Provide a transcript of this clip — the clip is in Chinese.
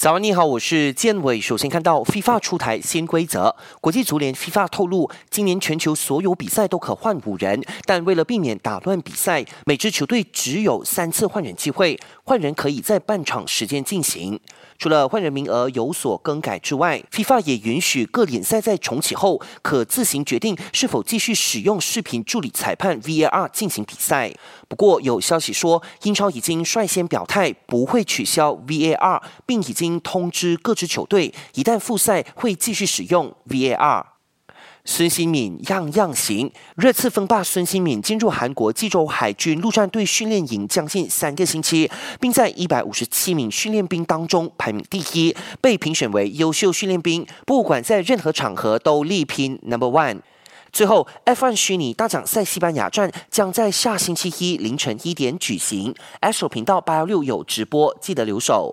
早安，你好，我是建伟。首先看到 FIFA 出台新规则，国际足联 FIFA 透露，今年全球所有比赛都可换五人，但为了避免打乱比赛，每支球队只有三次换人机会，换人可以在半场时间进行。除了换人名额有所更改之外，FIFA 也允许各联赛在重启后可自行决定是否继续使用视频助理裁判 VAR 进行比赛。不过有消息说，英超已经率先表态不会取消 VAR，并已经通知各支球队，一旦复赛会继续使用 VAR。孙兴敏样样行，热刺锋霸孙兴敏进入韩国济州海军陆战队训练营将近三个星期，并在一百五十七名训练兵当中排名第一，被评选为优秀训练兵，不管在任何场合都力拼 Number One。最后，F1 虚拟大奖赛西班牙站将在下星期一凌晨一点举行，Astro 频道八幺六有直播，记得留守。